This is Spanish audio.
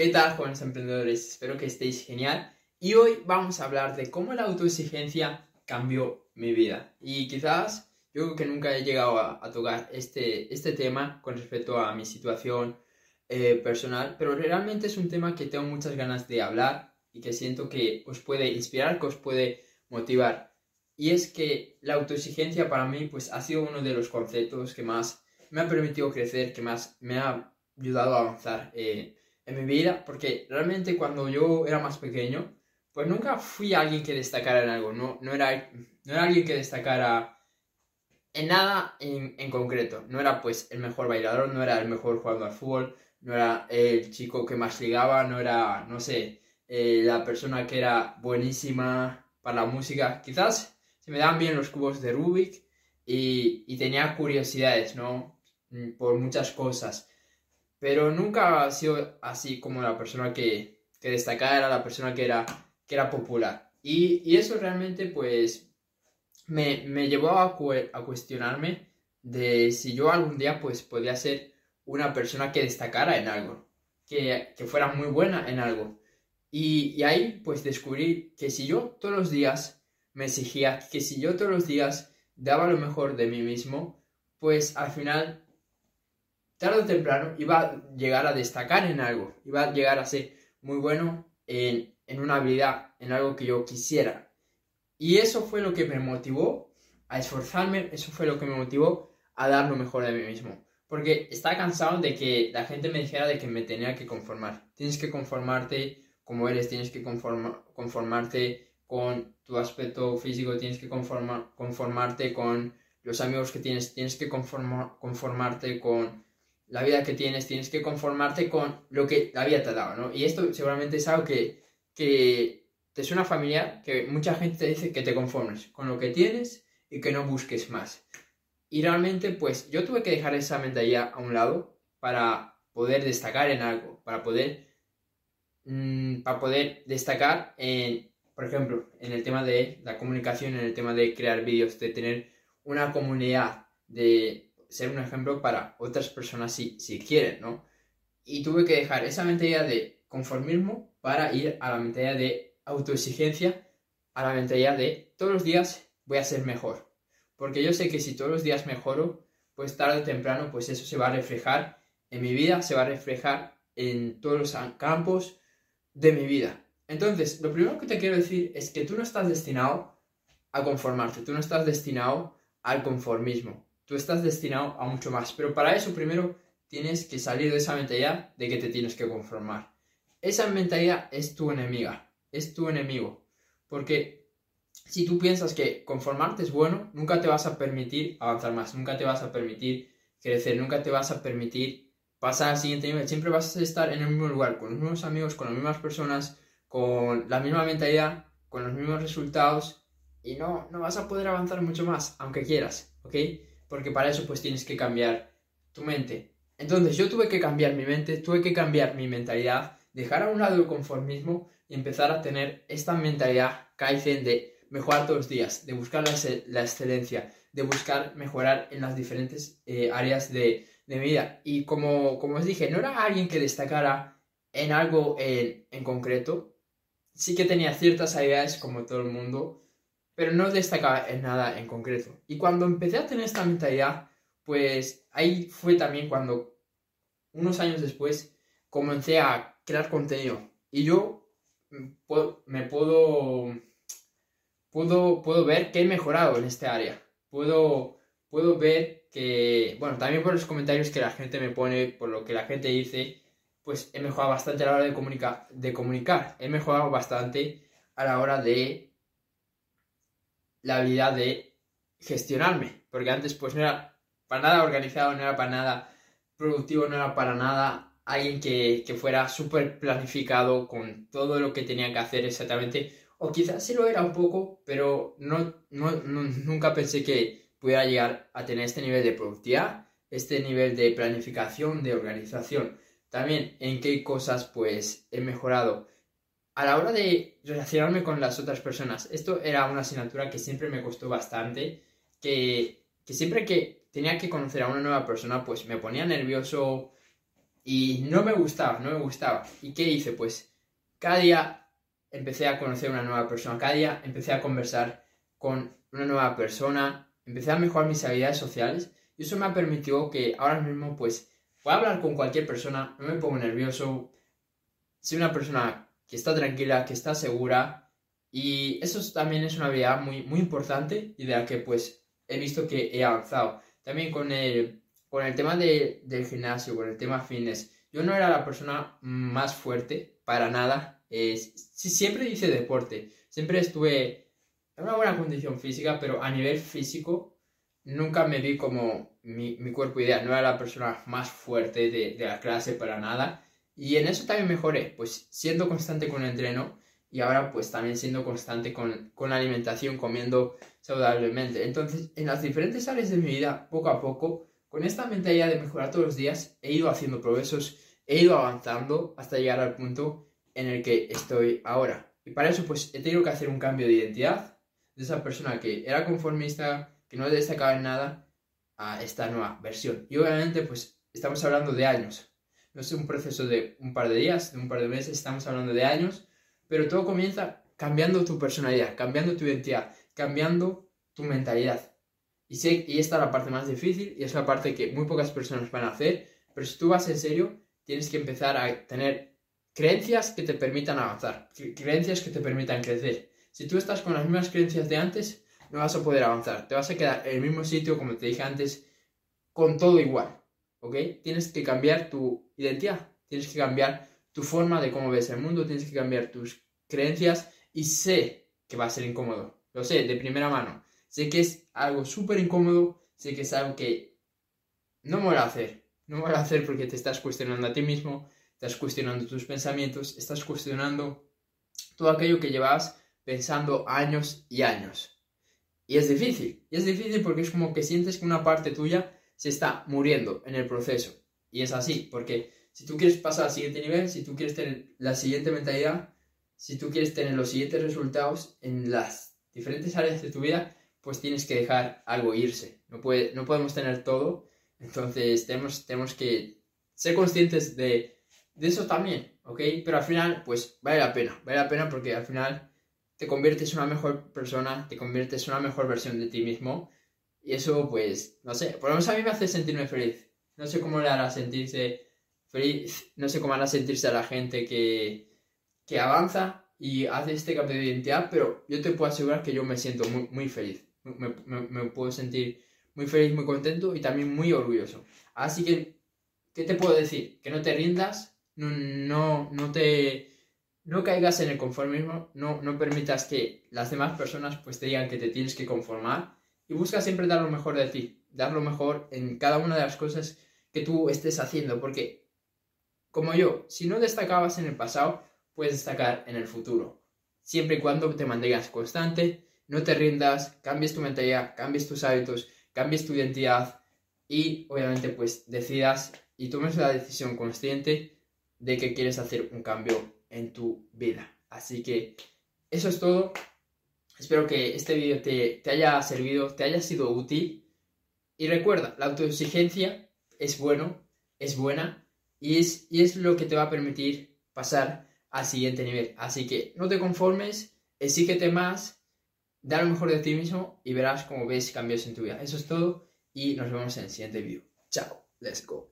¿Qué tal, jóvenes emprendedores? Espero que estéis genial. Y hoy vamos a hablar de cómo la autoexigencia cambió mi vida. Y quizás yo creo que nunca he llegado a, tocar este, este tema con respecto a mi situación eh, personal, pero realmente es un tema que tengo muchas ganas de hablar y que siento que os puede inspirar, que os puede motivar. Y es que la autoexigencia para mí pues ha sido uno de los conceptos que más me ha permitido crecer, que más me ha ayudado a avanzar eh, en mi vida, porque realmente cuando yo era más pequeño, pues nunca fui alguien que destacara en algo, no, no, era, no era alguien que destacara en nada en, en, concreto. No era pues el mejor bailador, no era el mejor jugador al fútbol, no era el chico que más ligaba, no era, no sé, eh, la persona que era buenísima para la música. Quizás se me daban bien los cubos de Rubik y, y tenía curiosidades, ¿no? Mm, por muchas cosas. Pero nunca ha sido así como la persona que, que destacaba, era la persona que era, que era popular. Y, y eso realmente pues me, me llevó a, a, cuestionarme de si yo algún día pues podía ser una persona que destacara en algo, que, que fuera muy buena en algo. Y, y, ahí pues descubrí que si yo todos los días me exigía, que si yo todos los días daba lo mejor de mí mismo, pues al final tarde o temprano iba a llegar a destacar en algo, iba a llegar a ser muy bueno en, en una habilidad, en algo que yo quisiera. Y eso fue lo que me motivó a esforzarme, eso fue lo que me motivó a dar lo mejor de mí mismo. Porque estaba cansado de que la gente me dijera de que me tenía que conformar. Tienes que conformarte como eres, tienes que conformarte con tu aspecto físico, tienes que conformarte con los amigos que tienes, tienes que conformarte con la vida que tienes, tienes que conformarte con lo que la vida te ha dado, ¿no? Y esto seguramente es algo que, que te suena familiar, que mucha gente te dice que te conformes con lo que tienes y que no busques más. Y realmente, pues yo tuve que dejar esa mentalidad a un lado para poder destacar en algo, para poder, mmm, para poder destacar en, por ejemplo, en el tema de la comunicación, en el tema de crear vídeos, de tener una comunidad, de ser un ejemplo para otras personas si, si quieren, ¿no? Y tuve que dejar esa mentalidad de conformismo para ir a la mentalidad de autoexigencia, a la mentalidad de todos los días voy a ser mejor. Porque yo sé que si todos los días mejoro, pues tarde o temprano, pues eso se va a reflejar en mi vida, se va a reflejar en todos los campos de mi vida. Entonces, lo primero que te quiero decir es que tú no estás destinado a conformarte, tú no estás destinado al conformismo tú estás destinado a mucho más. Pero para eso primero tienes que salir de esa mentalidad de que te tienes que conformar. Esa mentalidad es tu enemiga, es tu enemigo. Porque si tú piensas que conformarte es bueno, nunca te vas a permitir avanzar más, nunca te vas a permitir crecer, nunca te vas a permitir pasar al siguiente nivel. Siempre vas a estar en el mismo lugar, con los mismos amigos, con las mismas personas, con la misma mentalidad, con los mismos resultados y no, no vas a poder avanzar mucho más, aunque quieras, ¿ok? Porque para eso pues tienes que cambiar tu mente. Entonces yo tuve que cambiar mi mente, tuve que cambiar mi mentalidad, dejar a un lado el conformismo y empezar a tener esta mentalidad Kaizen de mejorar todos los días, de buscar la, excelencia, de buscar mejorar en las diferentes eh, áreas de, mi vida. Y como, como os dije, no era alguien que destacara en algo en, en concreto, sí que tenía ciertas habilidades como todo el mundo, pero no destacaba en nada en concreto. Y cuando empecé a tener esta mentalidad, pues ahí fue también cuando, unos años después, comencé a crear contenido. Y yo me puedo, puedo, puedo ver que he mejorado en este área. Puedo, puedo ver que, bueno, también por los comentarios que la gente me pone, por lo que la gente dice, pues he mejorado bastante a la hora de, comunicar de comunicar. He mejorado bastante a la hora de la habilidad de gestionarme, porque antes pues no era para nada organizado, no era para nada productivo, no era para nada alguien que, fuera súper planificado con todo lo que tenía que hacer exactamente, o quizás sí lo era un poco, pero no, nunca pensé que pudiera llegar a tener este nivel de productividad, este nivel de planificación, de organización. También en qué cosas pues he mejorado a la hora de relacionarme con las otras personas, esto era una asignatura que siempre me costó bastante, que, siempre que tenía que conocer a una nueva persona, pues me ponía nervioso Y no me gustaba, no me gustaba. ¿Y qué hice? Pues cada día empecé a conocer una nueva persona, cada día empecé a conversar con una nueva persona, empecé a mejorar mis habilidades sociales y eso me ha permitido que ahora mismo pues pueda hablar con cualquier persona, no me pongo nervioso, soy una persona que está tranquila, que está segura y eso también es una habilidad muy, muy importante y de la que pues he visto que he avanzado. También con el, con el tema de, del gimnasio, con el tema fitness, yo no era la persona más fuerte para nada. Eh, siempre hice deporte, siempre estuve en una buena condición física, pero a nivel físico nunca me vi como mi, mi cuerpo ideal. No era la persona más fuerte de, de la clase para nada. Y en eso también mejoré, pues siendo constante con el entreno y ahora pues también siendo constante con, con la alimentación, comiendo saludablemente. Entonces, en las diferentes áreas de mi vida, poco a poco, con esta mentalidad de mejorar todos los días, he ido haciendo progresos, he ido avanzando hasta llegar al punto en el que estoy ahora. Y para eso pues he tenido que hacer un cambio de identidad de esa persona que era conformista, que no destacaba en nada, a esta nueva versión. Y obviamente pues estamos hablando de años. No es un proceso de un par de días, de un par de meses, estamos hablando de años, pero todo comienza cambiando tu personalidad, cambiando tu identidad, cambiando tu mentalidad. Y, sé, y esta es la parte más difícil y es la parte que muy pocas personas van a hacer, pero si tú vas en serio, tienes que empezar a tener creencias que te permitan avanzar, creencias que te permitan crecer. Si tú estás con las mismas creencias de antes, no vas a poder avanzar, te vas a quedar en el mismo sitio, como te dije antes, con todo igual, ¿ok? Tienes que cambiar tu identidad, tienes que cambiar tu forma de cómo ves el mundo, tienes que cambiar tus creencias y sé que va a ser incómodo, lo sé, de primera mano. Sé que es algo súper incómodo, sé que es algo que no me voy a hacer. No me voy a hacer porque te estás cuestionando a ti mismo, estás cuestionando tus pensamientos, estás cuestionando todo aquello que llevas pensando años y años. Y es difícil, y es difícil porque es como que sientes que una parte tuya se está muriendo en el proceso. Y es así, porque si tú quieres pasar al siguiente nivel, si tú quieres tener la siguiente mentalidad, si tú quieres tener los siguientes resultados en las diferentes áreas de tu vida, pues tienes que dejar algo irse. No, puede, no podemos tener todo, entonces tenemos, tenemos que ser conscientes de, de eso también, ¿ok? Pero al final, pues vale la pena, vale la pena porque al final te conviertes en una mejor persona, te conviertes en una mejor versión de ti mismo y eso, pues, no sé, por lo menos a mí me hace sentirme feliz. No sé cómo le hará sentirse feliz, no sé cómo hará sentirse la gente que, que avanza y hace este cambio de identidad, pero yo te puedo asegurar que yo me siento muy, muy feliz. Me, me, puedo sentir muy feliz, muy contento y también muy orgulloso. Así que, ¿qué te puedo decir? Que no te rindas, no, no, no te... No caigas en el conformismo, no, no permitas que las demás personas pues te digan que te tienes que conformar y busca siempre dar lo mejor de ti, dar lo mejor en cada una de las cosas que tú estés haciendo, porque como yo, si no destacabas en el pasado, puedes destacar en el futuro. Siempre y cuando te mantengas constante, no te rindas, cambies tu mentalidad, cambies tus hábitos, cambies tu identidad y obviamente pues decidas y tomes la decisión consciente de que quieres hacer un cambio en tu vida. Así que eso es todo. Espero que este vídeo te, te haya servido, te haya sido útil. Y recuerda, la autoexigencia es bueno, es buena y es, y es lo que te va a permitir pasar al siguiente nivel. Así que no te conformes, exígete más, da lo mejor de ti mismo y verás cómo ves cambios en tu vida. Eso es todo y nos vemos en el siguiente vídeo. Chao, let's go.